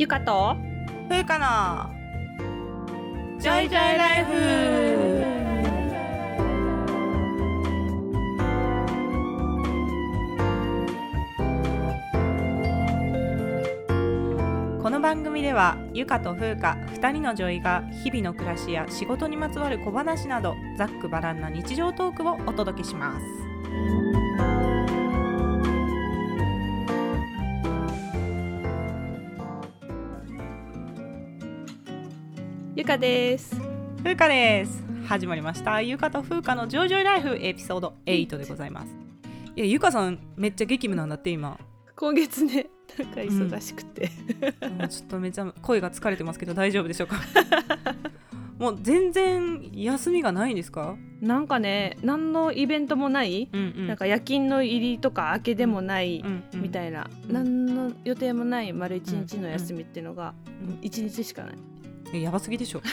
ゆかとふうかの女医ジョイライフ。この番組ではゆかとふうか2人の女医が日々の暮らしや仕事にまつわる小話などざっくばらんな日常トークをお届けしますかです。ふうかです。始まりました。ゆかとふうかのジョイジョイライフエピソード8でございます。いやゆかさんめっちゃ激務なんだって今。今月ねなんか忙しくて、もうちょっとめちゃ声が疲れてますけど大丈夫でしょうか？もう全然休みがないんですか？なんかね何のイベントもない、うんうん。なんか夜勤の入りとか明けでもない、うんうん。みたいな、うん何の予定もない丸一日の休みっていうのがうん一日しかない、えやばすぎでしょ。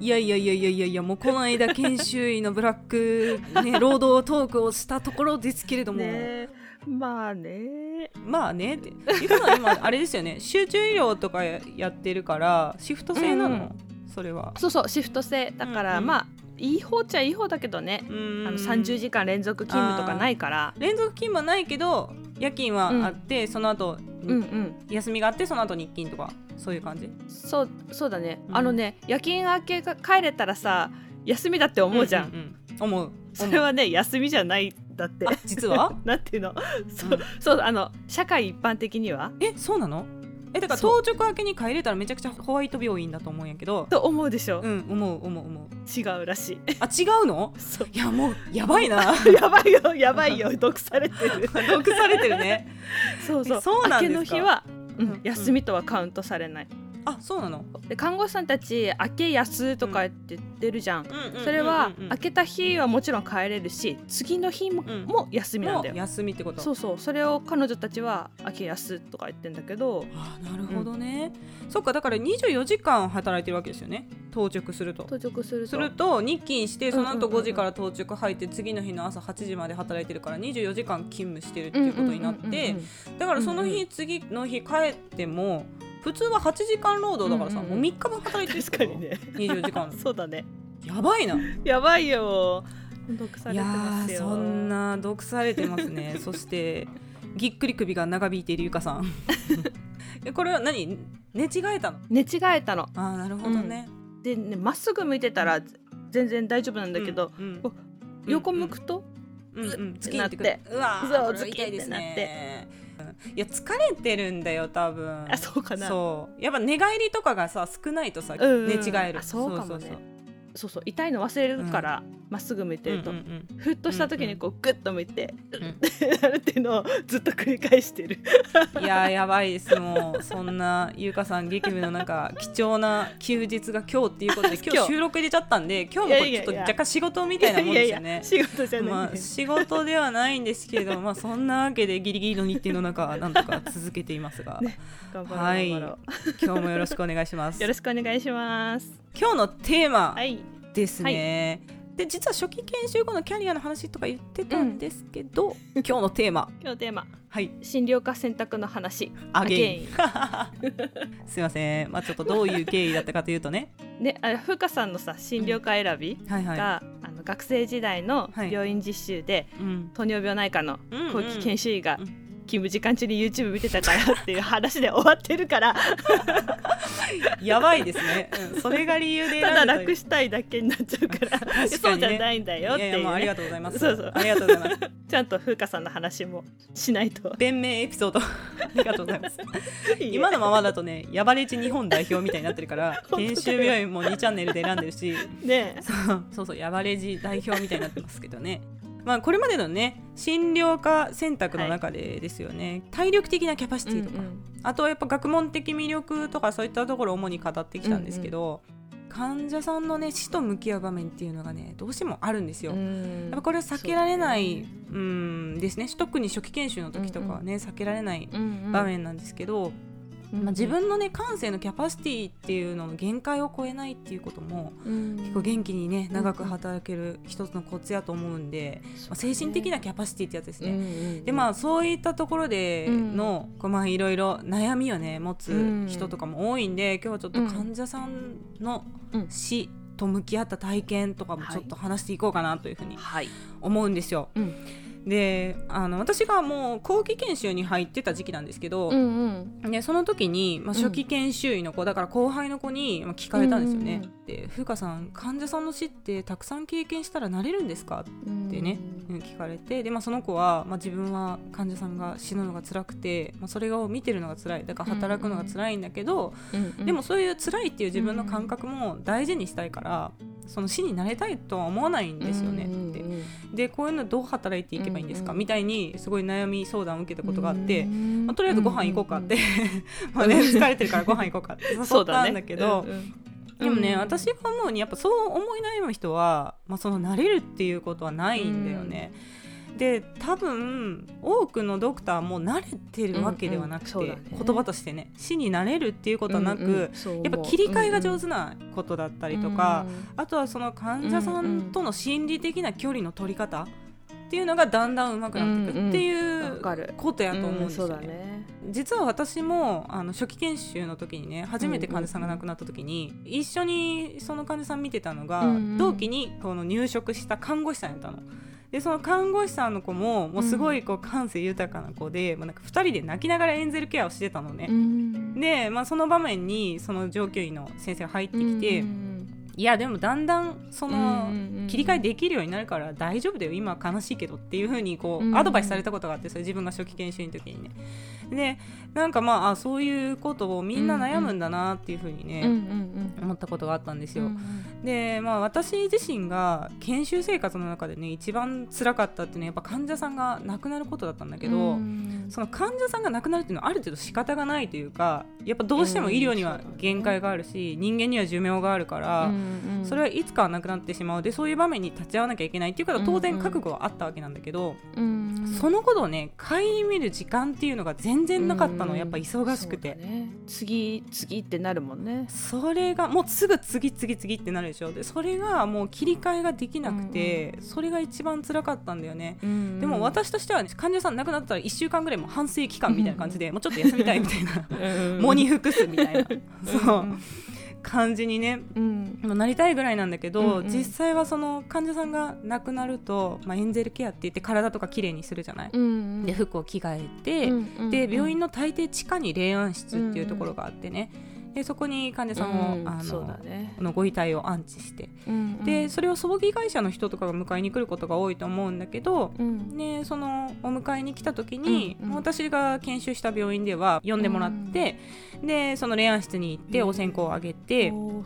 いやいやいやいやいやいやもうこの間研修医のブラック、ね、労働トークをしたところですけれども、ねまあね。まあねって。ゆかさん今あれですよね。集中医療とかややってるからシフト制なの、うん。それは。そうそうシフト制。だから、うんうん。まあいい方っちゃいい方だけどね、あの30時間連続勤務とかないから。連続勤務はないけど夜勤はあって、その後、うんうん。休みがあってその後日勤とかそういう感じ？そうそうだね、うん。あのね夜勤明けが帰れたらさ休みだって思うじゃん、んん思う。それはね休みじゃないんだって。あ実は？なんていうの？そう,、うんそうあの社会一般的には。えそうなの？えだから当直明けに帰れたらめちゃくちゃホワイト病院だと思うんやけど。と思うでしょ、うん思う思う思う。違うらしい。あ違うの？そう。いやもうやばいな。やばいよやばいよ。毒されてる。毒されてるね。そうそう。えそうなん明けの日は、うんうん。休みとはカウントされないあそうなの？で看護師さんたち明け休とかって言ってるじゃん、そそれはうんうん明けた日はもちろん帰れるし次の日も,、うん。も休みなんだよ。休みってこと？そうそう。それを彼女たちは明け休とか言ってんだけど。あなるほどね、そっかだから24時間働いてるわけですよね？到着すると。到着すると。すると日勤してその後うんうんうん。うん5時から到着入って次の日の朝8時まで働いてるから24時間勤務してるっていうことになってうんうんうんうんだからそのうんう日次の日帰っても普通は8時間労働だからさ、うんうんうん。もう3日分働いてる確かにね。24時間。そうだね。やばいな。やばいよ。毒されてますよ。ーそんな毒されてますね。そしてぎっくり首が長引いているゆかさん。えこれは何？寝違えたの？寝違えたの。あーなるほどね、でねまっすぐ向いてたら全然大丈夫なんだけど、うんうんこ横向くと、うんうん、ってなって。る。うわーそうこれは痛いですね。うんいや疲れてるんだよ多分。あそうかな。そう。やっぱ寝返りとかがさ少ないとさ、うんうん寝違える。あそうかもね。そうそうそう。そうそう痛いの忘れるからま、っすぐ向いてると、うんうんふっとした時にこうグッと向いて、ん。ってなるっていうのをずっと繰り返してる。うんいやーやばいですもう。そんなゆうかさん激務のなんか貴重な休日が今日っていうことで今 今日日収録入れちゃったんで今日もこれちょっと若干仕事みたいなもんですよね。仕事じゃない、まあ、仕事ではないんですけど、まあ、そんなわけでギリギリの日程の中なんとか続けていますが、ねはい。今日もよろしくお願いします。よろしくお願いします。今日のテーマはい。ですね、で実は初期研修後のキャリアの話とか言ってたんですけど、今日のテーマ。今日のテーマ。はい。診療科選択の話。アゲインすいません、まあ、ちょっとどういう経緯だったかというとね。ねあふうかさんのさ診療科選びはいはい、が、あの学生時代のはい。病院実習で、うん、糖尿病内科のうんうん。後期研修医がうん勤務時間中に YouTube 見てたからっていう話で終わってるから。やばいですね、うん、それが理由でただ楽したいだけになっちゃうから。ね。そうじゃないんだよっていう,、いやいやもうありがね、とうございます。そうそう。ありがとうございます。ちゃんと風花さんの話もしないと。弁明エピソード。ありがとうございます。今のままだとねヤバレジ日本代表みたいになってるから研修病院も2チャンネルで選んでるし。ねそうそうそうヤバレジ代表みたいになってますけどねまあこれまでのね診療科選択の中でですよね、体力的なキャパシティとか、あとはやっぱ学問的魅力とかそういったところを主に語ってきたんですけど、患者さんのね死と向き合う場面っていうのがねどうしてもあるんですよ。うん。やっぱこれは避けられないそううんですね。特に初期研修の時とかはね、避けられないうんうん。場面なんですけど、まあ、自分のね感性のキャパシティっていうのの限界を超えないっていうことも、結構元気にね長く働ける一つのコツやと思うんで、まあ、精神的なキャパシティってやつですね。でまあそういったところでの、こうまあいろいろ悩みをね持つ人とかも多いんで、今日はちょっと患者さんの死と向き合った体験とかもちょっと話していこうかなというふうに思うんですよ。はいであの私がもう後期研修に入ってた時期なんですけど、うんうん、でその時に、まあ、初期研修医の子、うん、だから後輩の子に、まあ、聞かれたんですよね。うんうん、で風花さん患者さんの死ってたくさん経験したらなれるんですか？ってね、うん、聞かれてで、まあ、その子は、まあ、自分は患者さんが死ぬのが辛くて、まあ、それを見てるのが辛い。だから働くのが辛いんだけど、うんうん、でもそういう辛いっていう自分の感覚も大事にしたいから。その死になれたいとは思わないんですよねって、でこういうのどう働いていけばいいんですか、みたいにすごい悩み相談を受けたことがあって、まあ、とりあえずご飯行こうかって、まあね疲れてるからご飯行こうかって誘ったんだけど。でもね、私が思うにやっぱそう思い悩む人は、まあ、その慣れるっていうことはないんだよね。うんで多分多くのドクターも慣れてるわけではなくて、うんうんね、言葉としてね死になれるっていうことはなく、うんうん、やっぱ切り替えが上手なことだったりとか、うんうん、あとはその患者さんとの心理的な距離の取り方っていうのがだんだん上手くなってくるっていうことやと思うんですよね。うんうんね。実は私もあの初期研修の時にね初めて患者さんが亡くなった時に、うんうん、一緒にその患者さん見てたのが、うんうん、同期にこの入職した看護師さんやったの。でその看護師さんの子ももうすごいこう感性豊かな子で、うん、まあ、なんか2人で泣きながらエンゼルケアをしてたのね、うん、で、まあ、その場面にその上級医の先生が入ってきて、うん、いやでもだんだんその切り替えできるようになるから大丈夫だよ。今は悲しいけどっていうふうにこうアドバイスされたことがあってそれ自分が初期研修の時にね。でなんかまあそういうことをみんな悩むんだなっていうふうにね、思ったことがあったんですよ。でまあ私自身が研修生活の中でね一番辛かったっていうのはやっぱ患者さんが亡くなることだったんだけど、その患者さんが亡くなるっていうのはある程度仕方がないというかやっぱどうしても医療には限界があるし、人間には寿命があるから、それはいつかはなくなってしまう。でそういう場面に立ち会わなきゃいけないっていうことは当然覚悟はあったわけなんだけど、そのことをね顧みる時間っていうのが全然なかったの、やっぱ忙しくて、ね、次次ってなるもんね。それがもうすぐ次次次ってなるでしょ。でそれがもう切り替えができなくて、うんうん、それが一番辛かったんだよね、うんうん、でも私としては、ね、患者さん亡くなったら1週間ぐらいも反省期間みたいな感じで、うん、もうちょっと休みたいみたいな。喪に服すみたいな。そう、感じにね、うん、なりたいぐらいなんだけど、うんうん、実際はその患者さんが亡くなると、まあ、エンゼルケアって言って体とかきれいにするじゃない、うんうん、で服を着替えて、うんうん、で病院の大抵地下に霊安室っていうところがあってね、うんうんでそこに患者さんを、うん、あの、ね、のご遺体を安置して、うんうん、でそれを葬儀会社の人とかが迎えに来ることが多いと思うんだけど、うん、ね、そのお迎えに来た時に、うんうん、私が研修した病院では呼んでもらって、うん、でその霊安室に行ってお線香をあげて、お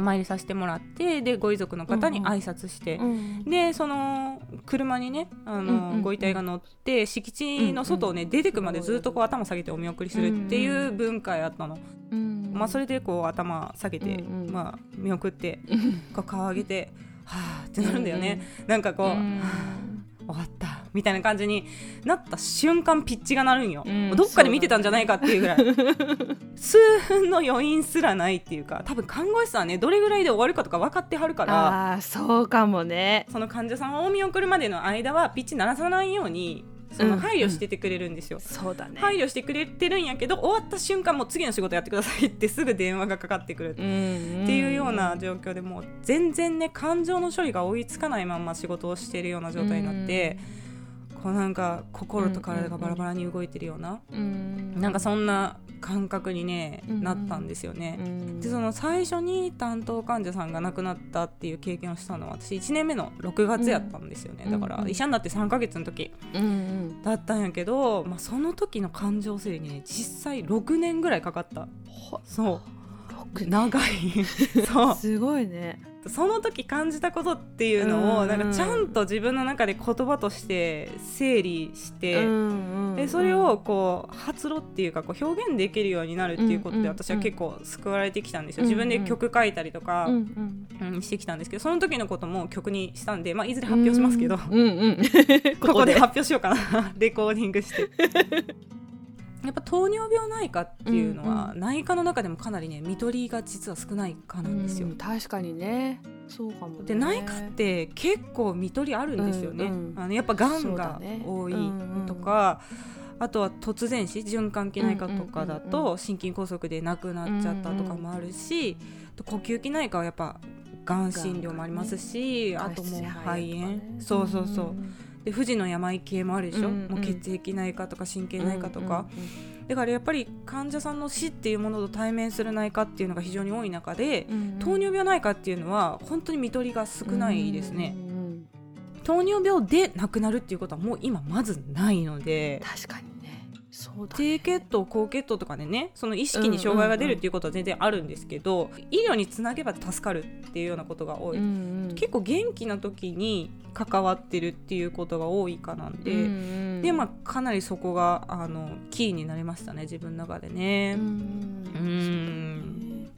参りさせてもらってでご遺族の方に挨拶して、でその車にねあの、ご遺体が乗って敷地の外をね、出てくまでずっとこう頭下げてお見送りするっていう文化やったの。まあ、それでこう頭下げて、うんうん、まあ、見送ってこう顔上げてはあってなるんだよね、うんうん、なんかこう、うん、終わった。みたいな感じになった瞬間ピッチが鳴るんよ、うん、どっかで見てたんじゃないかっていうぐらい。数分の余韻すらないっていうか多分看護師さんはねどれぐらいで終わるかとか分かってはるからあそうかもね。その患者さんを見送るまでの間はピッチ鳴らさないようにその配慮しててくれるんですよ、そうだね。配慮してくれてるんやけど終わった瞬間もう次の仕事やってくださいってすぐ電話がかかってくる。っていうような状況でもう全然ね感情の処理が追いつかないまま仕事をしているような状態になって、こうなんか心と体がバラバラに動いてるような、うん、なんかそんな感覚にね、うん、なったんですよね、うん、でその最初に担当患者さんが亡くなったっていう経験をしたのは私1年目の6月やったんですよね、だから医者になって3ヶ月の時。だったんやけど、まあ、その時の感情整理にね実際6年ぐらいかかった。そう。長い。そう。すごいねその時感じたことっていうのをなんかちゃんと自分の中で言葉として整理して、でそれをこう発露っていうかこう表現できるようになるっていうことで私は結構救われてきたんですよ、自分で曲書いたりとか、うんしてきたんですけどその時のことも曲にしたんで、まあ、いずれ発表しますけど、ここで。発表しようかな。レコーディングして。やっぱ糖尿病内科っていうのは、うん内科の中でもかなりね看取りが実は少ない科なんですよ。うん確かにね。そうかも、ね、で内科って結構看取りあるんですよね。うんうんあのやっぱがんがね。多いうんうんとか、あとは突然死循環器内科とかだうんうんうんと心筋梗塞で亡くなっちゃったとかもあるし、あと呼吸器内科はやっぱがん診療もありますし、あともう肺炎、そうそうそう、で不治の病系もあるでしょ、うんうん。もう血液内科とか神経内科とか、だからやっぱり患者さんの死っていうものと対面する内科っていうのが非常に多い中で、糖尿病内科っていうのは本当に看取りが少ないですね、うんうん糖尿病で亡くなるっていうことはもう今まずないので。確かに。ねそうだ低血糖高血糖とかでねその意識に障害が出るっていうことは全然あるんですけど、医療につなげば助かるっていうようなことが多い、うんうん。結構元気な時に関わってるっていうことが多いかなんで、うんうん。でまあかなりそこがあのキーになりましたね自分の中でね。うんうん。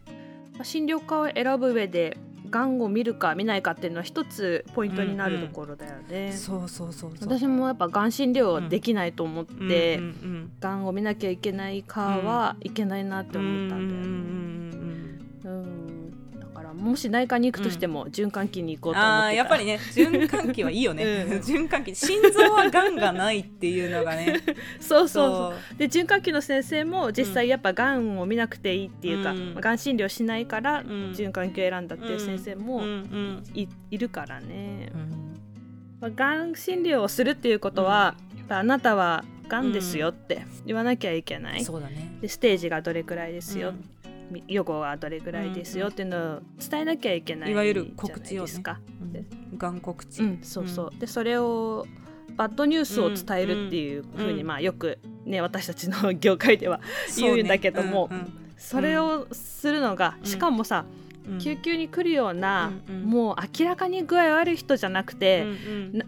まあ診療科を選ぶ上でがんを見るか見ないかっていうのは一つポイントになるところだよね、そうそうそうそう。私もやっぱがん診療はできないと思って、がんを見なきゃいけないかはいけないなってうん思ったんだよね、うんもし内科に行くとしても循環器に行こうと思ってた。あーやっぱりね循環器はいいよね、うん。循環器心臓はがんがないっていうのがね。そうそうそう。で循環器の先生も実際やっぱがんを見なくていいっていうか、うん。がん診療しないからうん。循環器を選んだっていう先生うんもうん。い,、いるからね。う、ん。まあ、がん診療をするっていうことは、あなたはがんですよって言わなきゃいけない、そうだね。でステージがどれくらいですよ、うんみ予後はどれくらいですよっていうのを伝えなきゃいけないいわゆる告知をねないですか。うんがん。告知、うん、そうそう、でそれをバッドニュースを伝えるっていうふうに、うん。まあよくね私たちの業界では言うんだけどもそれをするのが、うんしかもさ、救急に来るような、もう明らかに具合悪い人じゃなくて、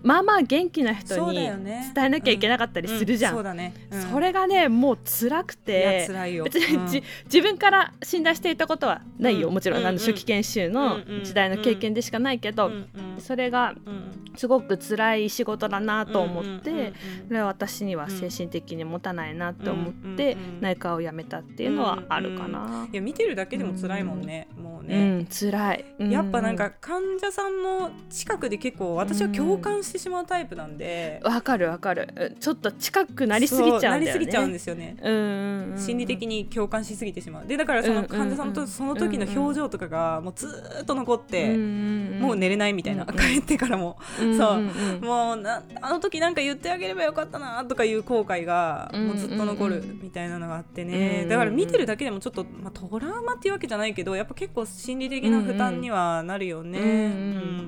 まあまあ元気な人に伝えなきゃいけなかったりするじゃん。うそうだね、うん。それがねもう辛くて辛いよ。別に、自分から診断していたことはないよ、うん。もちろん、うん。あの初期研修の時代の経験でしかないけど、それがうんすごく辛い仕事だなと思って、れは私には精神的に持たないなって思って、内科を辞めたっていうのはあるかな。いや見てるだけでも辛いもんね、もううね、ん、辛い、うん。やっぱなんか患者さんの近くで結構私は共感してしまうタイプなんで、わかるわかる。うんちょっと近くなりすぎちゃうんね。そうなりすぎちゃうんですよね、うんうんうん。心理的に共感しすぎてしまう。でだからその患者さんとその時の表情とかがもうずーっと残って、もう寝れないみたいな、うんうん。帰ってからも、うんそううん。う。んもうなあの時なんか言ってあげればよかったなとかいう後悔がもうずっと残るみたいなのがあってね、うん。うんだから見てるだけでもちょっと、まあ、トラウマっていうわけじゃないけどやっぱ結構心理的な負担にはなるよね。うんうんう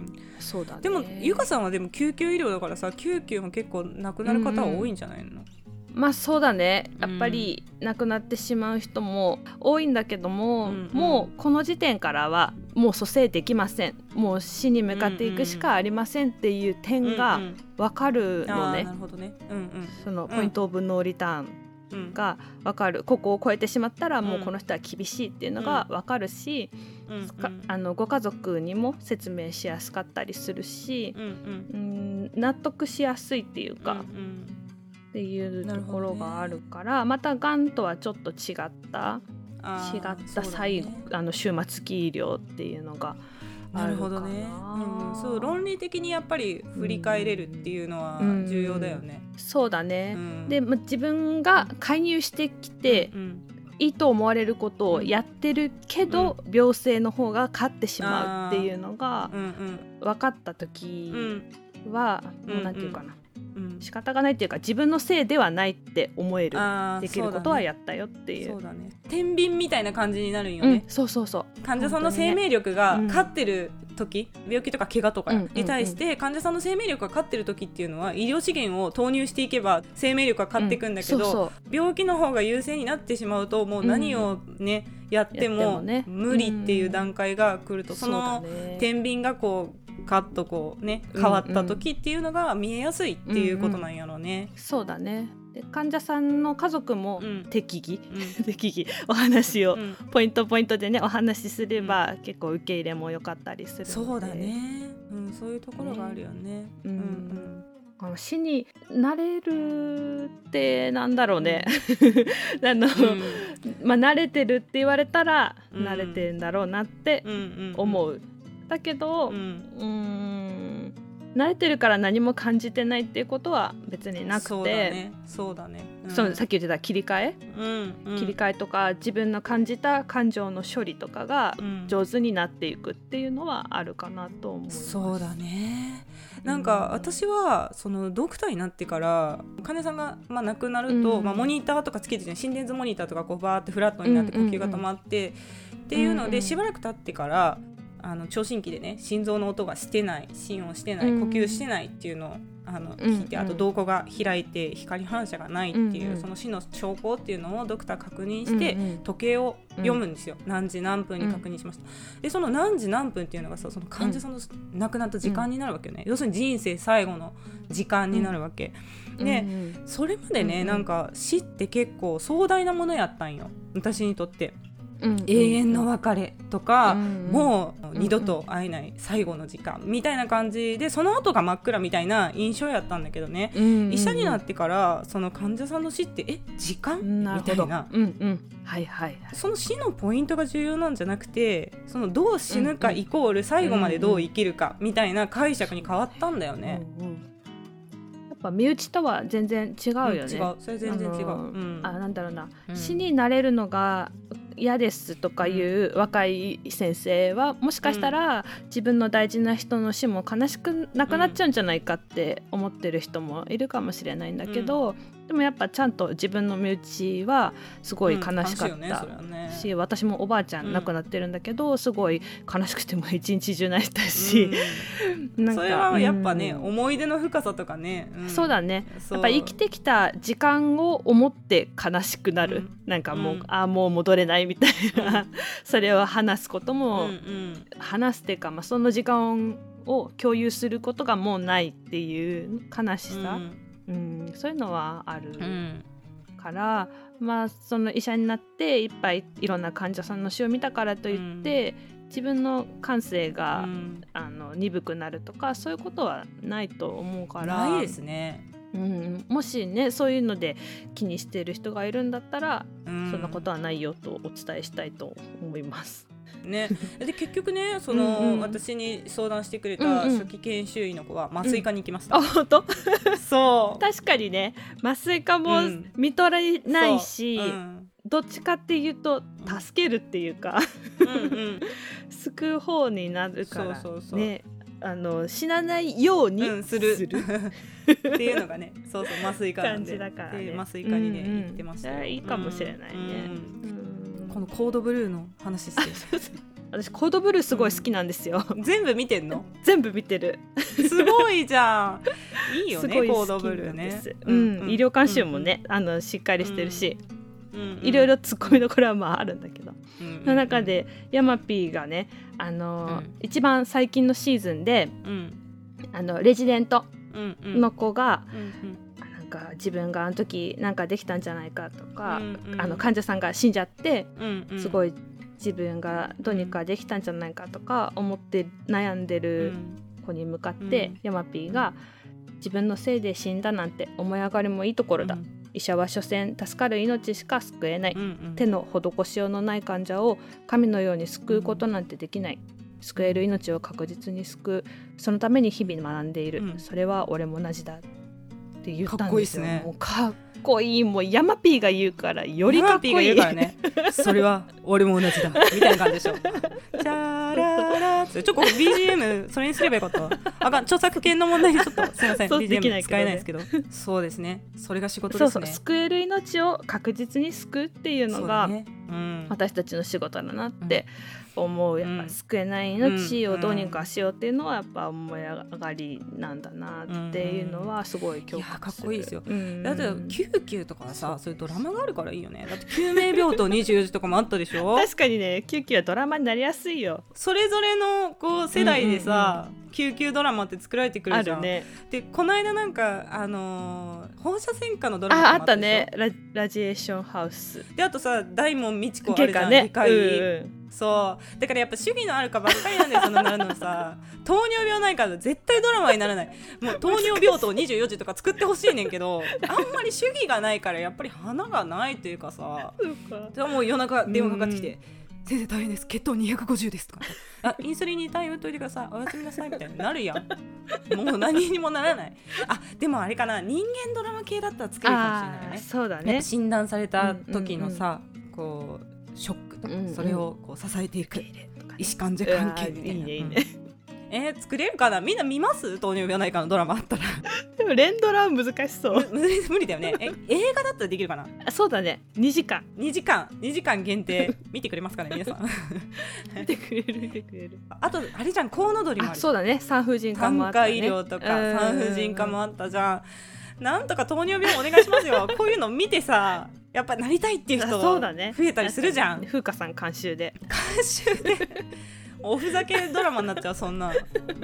ん。そうだね。でもゆかさんはでも救急医療だからさ救急も結構亡くなる方は多いんじゃないの、まあそうだね。やっぱり亡くなってしまう人も多いんだけども、うんうん。もうこの時点からはもう蘇生できません。もう死に向かっていくしかありませんっていう点がうんうん。分かるのね。あーな、るほどね。うんそのポイント・オブ・ノーリターン。うんうんが分かる。ここを超えてしまったらもううんこの人は厳しいっていうのが分かるし、うんあのご家族にも説明しやすかったりするし、うんうん。うん、納得しやすいっていうか、うんうん。っていうところがあるからまたがんとはちょっと違った違った最後、ねあの終末期医療っていうのがあなるほどね、うん、そう論理的にやっぱり振り返れるっていうのはうん。重要だよね。そうだね、うん。でま自分が介入してきてうんいいと思われることをやってるけど、病性の方が勝ってしまうっていうのがうんうん。分かったう時ん。は、うんもうなんていうかな、うん仕方がないっていうか自分のせいではないって思えるできることはやったよっていう。そうだね。天秤みたいな感じになるんようんね、そうそうそう。患者さんの生命力がうん。勝ってる時、病気とか怪我とかうんに対して患者さんの生命力が勝ってる時っていうのは医療資源を投入していけば生命力が勝っていくんだけど、うんそうそう。病気の方が優勢になってしまうともう何をね、やっても無理っていう段階が来ると、そのね。天秤がこうカッとこうね変わった時っていうのが見えやすいっていうことなんやろうね。そうだね。で患者さんの家族もうん。適宜、うん。適宜お話を、うん。ポイントポイントでねお話しすれば、結構受け入れも良かったりするそうだね、うん、そういうところがあるよね。うん。うんこの死になれるってなんだろうね、あの、まあ慣れてるって言われたらうん。慣れてんだろうなって思う、だけどうう。んーん。慣れてるから何も感じてないっていうことは別になくて。そうだね。そうだね、うん。そうさっき言ってた切り替え、うんうん。切り替えとか自分の感じた感情の処理とかがうん。上手になっていくっていうのはあるかなと思います。そうだね。なんか私はそのドクターになってから金さんが、まあ、亡くなると、うん。まあ、モニターとかつけてて心電図モニターとかこうバーってフラットになって呼吸が止まって、っていうのでしばらく経ってからあの聴診器でね心臓の音がしてない心音してないうん。呼吸してないっていうのをあのうん。聞いて、あと瞳孔が開いて光反射がないっていう、うんうん。その死の兆候っていうのをドクター確認して、うんうん。時計を読むんですよ、何時何分に確認しました、でその何時何分っていうのがさその患者さんの亡くなった時間になるわけよね、要するに人生最後の時間になるわけ、でうん。うんそれまでね、うんうん。なんか死って結構壮大なものやったんよ私にとってうんうん。永遠の別れとか、うんもう二度と会えない最後の時間みたいな感じでその後が真っ暗みたいな印象やったんだけどね、うんうん医者になってからその患者さんの死ってえ時間？みたいな。うんうん。はいはいはい。その死のポイントが重要なんじゃなくてそのどう死ぬかイコール最後までどう生きるかみたいな解釈に変わったんだよね。うんうん。やっぱ身内とは全然違うよね、うん違う。それ全然違う。うん。あなんだろうな、うん。死になれるのが嫌ですとかいう若い先生はもしかしたら自分の大事な人の死も悲しくなくなっちゃうんじゃないかって思ってる人もいるかもしれないんだけど、でもやっぱちゃんと自分の身内はすごい悲しかっうんねね。し、私もおばあちゃうんん亡くなってるんだけど、すごい悲しくても一日中泣いたし、なんかうんそれはやっぱね、うん。思い出の深さとかね、ん。そうだね。やっぱ生きてきた時間を思って悲しくなる、うん。なんかもう、うん。ああもう戻れないみたいな、それを話すことうんも、うん。話すっていうか、まあ、その時間を共有することがもうないっていう悲しさ、うんそういうのはあるうん。から、まあその医者になっていっぱいいろんな患者さんの死を見たからといって、自分の感性うが、ん。あの鈍くなるとかそういうことはないと思うからないですね、うん、もしねそういうので気にしてる人がいるんだったら、うん。そんなことはないよとお伝えしたいと思います。ね、で結局ねその、うんうん。私に相談してくれうんうん。た初期研修医の子は麻酔科に行きました、あ本当？そう。確かにね。麻酔科もうん。見とれないし、そう。うん。どっちかっていうと助けるっていうかうんうん。救う方になるからそうそうそう。ね。あの死なないようにうん、する。っていうのがねそうそう麻酔科なん感でね。で麻酔科にね、うんうん行ってましたいいかもしれないね。うん。うんこのコードブルーの話して。私コードブルーすごい好きなんですよ、全部見てんの？全部見てる。すごいじゃん。いいよすごいねコードブルーね。です、うん医療監修もね、あのしっかりしてるし、うんいろいろツッコミどころはまああるんだけど、うんの中でヤマピーがねあの一番最近のシーズンでうん。あのレジデントうんうん。の子が、か自分があの時なんかできたんじゃないかとか、うんうん。あの患者さんが死んじゃってうんうん。すごい自分がどうにかできたんじゃないかとか思って悩んでうるん。子に向かって、うん。ヤマピーが自分のせいで死んだなんて思い上がりもいいところだ、医者は所詮助かる命しか救えない、うんうん。手の施しようのない患者を神のように救うことなんてできない。救える命を確実に救う。そのために日々学んでいる、うん。それは俺も同じだって言ったんですよ。かっこいいっすね。もうかっこいいもうヤマピーが言うからよりかっこいい。ヤマピーが言うからね。それは俺も同じだ。みたいな感じでしょ。チャララちょっとここ BGM それにすればよかった。わあかん著作権の問題でちょっとすいません。BGM 使えないですけど。そうですね。それが仕事そうですね。そう救える命を確実に救うっていうのがそうだね。うん私たちの仕事だなって思う、うんやっぱ救えない命をどうにかしようっていうのはやっぱ思い上がりなんだなっていうのはすごい共いやか感するっこいいですよ。うん。だって救急とかはさそういうドラマがあるからいいよね。だって救命病棟24時とかもあったでしょ？確かにね救急はドラマになりやすいよ。それぞれのこう世代でさ、救急ドラマって作られてくるじゃん、ね。でこの間なんかあのー放射線科のドラマああったね。ララジエーションハウス。であとさ大門みち子あるじゃん。けかね。外科医、うんそう。だからやっぱ主義のあるかばっかりなんだよそんななるのさ。糖尿病ないから絶対ドラマにならない。もう糖尿病棟24時とか作ってほしいねんけどあんまり主義がないからやっぱり花がないというかさ。でも夜中電話かかってきて「先生大変です。血糖250です」とか「あインスリンに対応といてください。おやすみなさい」みたいになるやん。もう何にもならない。あでもあれかな。人間ドラマ系だったら作るかもしれないね。そうだね。診断された時のさ、こうショックとか、うんうん。それをこう支えていく。医師患者関係みたいな。いいねいいね、えー作れるかな？みんな見ます？糖尿病ないかのドラマあったら。でも連ドラは難しそう。無理だよね。え映画だったらできるかな？あそうだね。2時間。2時間。2時間限定。見てくれますかね皆さん。見てくれる見てくれる。あとあれじゃんコウノドリもあるあそうだね。産婦人科もあ産った、ね、科医療とかうん。産婦人科もあったじゃん。なんとか糖尿病お願いしますよ。こういうの見てさやっぱなりたいっていうあ人増えたりするじゃん。風花さん監修で。監修でおふざけドラマになっちゃうそんな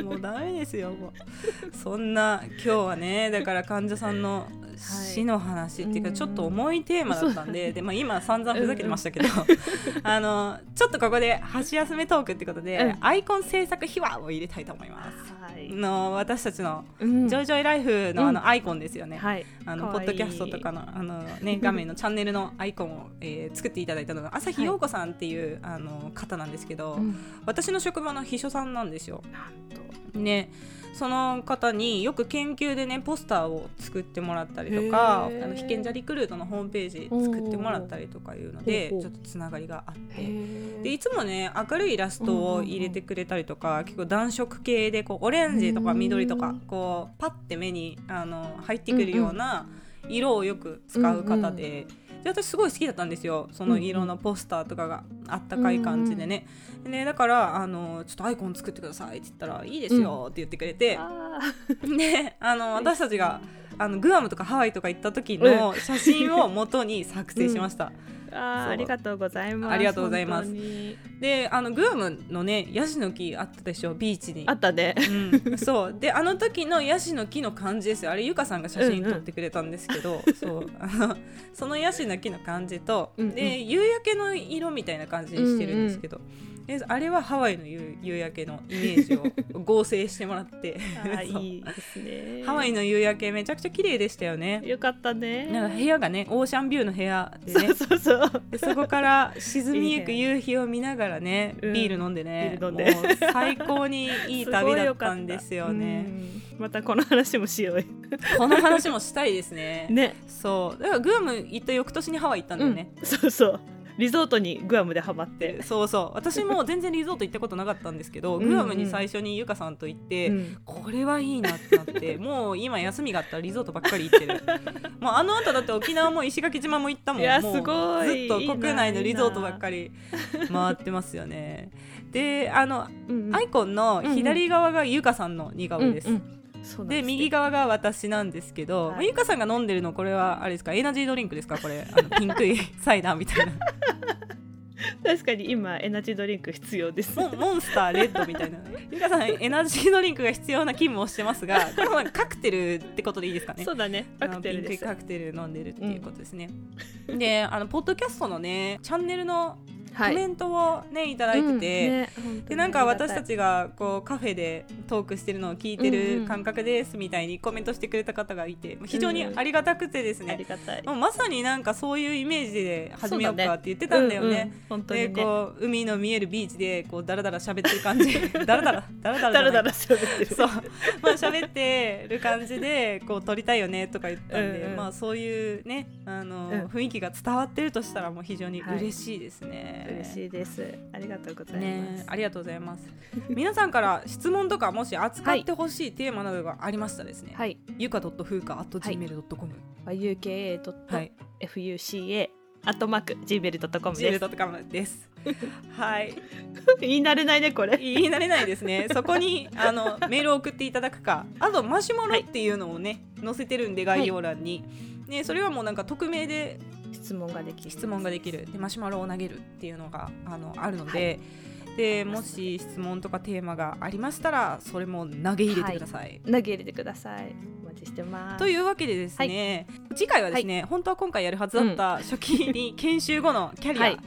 もうダメですよもう。そんな今日はねだから患者さんの死の話っていうか、うん。ちょっと重いテーマだったんでで、まあ、今散々ふざけてましたけど、あのちょっとここで箸休めトークってことで、うん。アイコン制作秘話を入れたいと思います。はい、の私たちのうん。ジョイジョイライフのあうん。のアイコンですよね。はい。あのポッドキャストとかのあの、ね、画面のチャンネルのアイコンを、えー作っていただいたのが朝日陽子さんっていう、あの方なんですけど、うん。私の職場の秘書さんなんですよ。ねその方によく研究でねポスターを作ってもらったりとかあの被験者リクルートのホームページ作ってもらったりとかいうのでちょっとつながりがあって。へでいつもね明るいイラストを入れてくれたりとか、結構暖色系でこうオレンジとか緑とかうんこうパッて目にあの入ってくるような色をよく使う方で。で私すごい好きだったんですよ。その色のポスターとかがあったかい感じでね、でだからあの「ちょっとアイコン作ってください」って言ったら「いいですよ」って言ってくれて、あであの私たちがあのグアムとかハワイとか行った時の写真を元に作成しました。うーありがとうございますありがとうございます。であのグアムのねヤシの木あったでしょビーチに。あったね。うん、そう。であの時のヤシの木の感じですよ。あれゆかさんが写真撮ってくれたんですけど、そう。あのそのヤシの木の感じと、うんうん。で夕焼けの色みたいな感じにしてるんですけど、であれはハワイの夕夕焼けのイメージを合成してもらって。いいですね。ハワイの夕焼けめちゃくちゃ綺麗でしたよね。よかったね。なんか部屋がねオーシャンビューの部屋でね。そうそうそう。でそこから沈みゆく夕日を見ながらねうん。ビール飲んでね、ビール飲んで。もう最高にいい旅だったんですよね。うん。またこの話もしよう。よこの話もしたいですね。ね。そう。だからグアム行った翌年にハワイ行ったんだよね。うん。そうそうリゾートにグアムでハマってそうそう。私も全然リゾート行ったことなかったんですけどうんうん。グアムに最初にゆかさんと行って、うん。これはいいなってなって もう今休みがあったらリゾートばっかり行ってる。もうあの後だって沖縄も石垣島も行ったもん。いやすごい。ずっと国内のリゾートばっかり回ってますよね。であのうんアイコンの左側がゆかさんの似顔絵です、うんうん。で右側が私なんですけど、はい。まあゆかさんが飲んでるのこれはあれですか？エナジードリンクですか？これ。あのピンクいサイダーみたいな確かに今エナジードリンク必要です。モンモンスターレッドみたいな ゆかさんエナジードリンクが必要な勤務をしてますが これはカクテルってことでいいですかね。そうだね。カクテルです。ピンクカクテル飲んでるっていうことですね、であのポッドキャストのねチャンネルのコはい。メントをねいただいてて、うん。ねでなんか私たちちがこうカフェでトークしてるのを聞いてる感覚ですみたいにコメントしてくれた方がいて非常にありがたくてですあねうまさになんかそういうイメージで始めようかって言ってたんだよね。でこう海の見えるビーチでこうダラダラ喋ってる感じ。ダラダラダラダラだらだらじゃない喋ってる。そう。まあ喋ってる感じでこう撮りたいよねとか言ったんで、うんうん。まあそういうねあの、うん。雰囲気が伝わってるとしたらもう非常に嬉しいですね。嬉しいです。ありがとうございねます、ありがとうございます。皆さんから質問とかもし扱ってほしいテーマなどがありましたらですね、はい。ゆか .fuka.gmail.com はい。UK はい、FUCA アットマーク Gmail.com です。gmail.com です。はい、言い慣れないねこれ。言い慣れないですね。そこにあのメールを送っていただくか、あとマシュマロっていうのをね、載せてるんで概要欄に、ねそれはもうなんか匿名で質問ができる。質問ができる。でマシュマロを投げるっていうのがあのあるので。でもし質問とかテーマがありましたらそれも投げ入れてください。投げ入れてください。お待ちしてます。というわけでですね、次回はですね、本当は今回やるはずだった初期に研修後のキャリア、はい。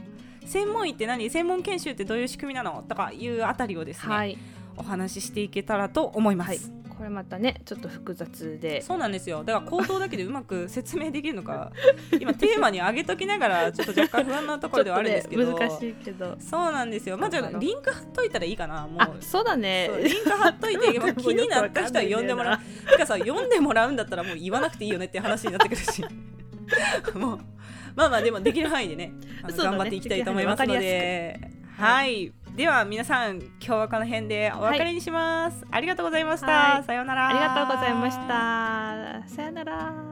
専門医って何？専門研修ってどういう仕組みなの？とかいうあたりをですね、はい、お話ししていけたらと思います、はい。これまたねちょっと複雑で。そうなんですよ。だから口頭だけでうまく説明できるのか 今テーマに上げときながらちょっと若干不安なところではあるんですけど、ね難しいけど。そうなんですよ。まあじゃあリンク貼っといたらいいかなもう。あそうだね。リンク貼っといて まあ気になった人は読んでもらう。てかさ読んでもらうんだったらもう言わなくていいよねって話になってくるし。もうまあまあでもできる範囲でねね。頑張っていきたいと思いますので。はいでは皆さん今日はこの辺でお別れにします、ありがといました、はい。さようなら。ありがとうございました。さよなら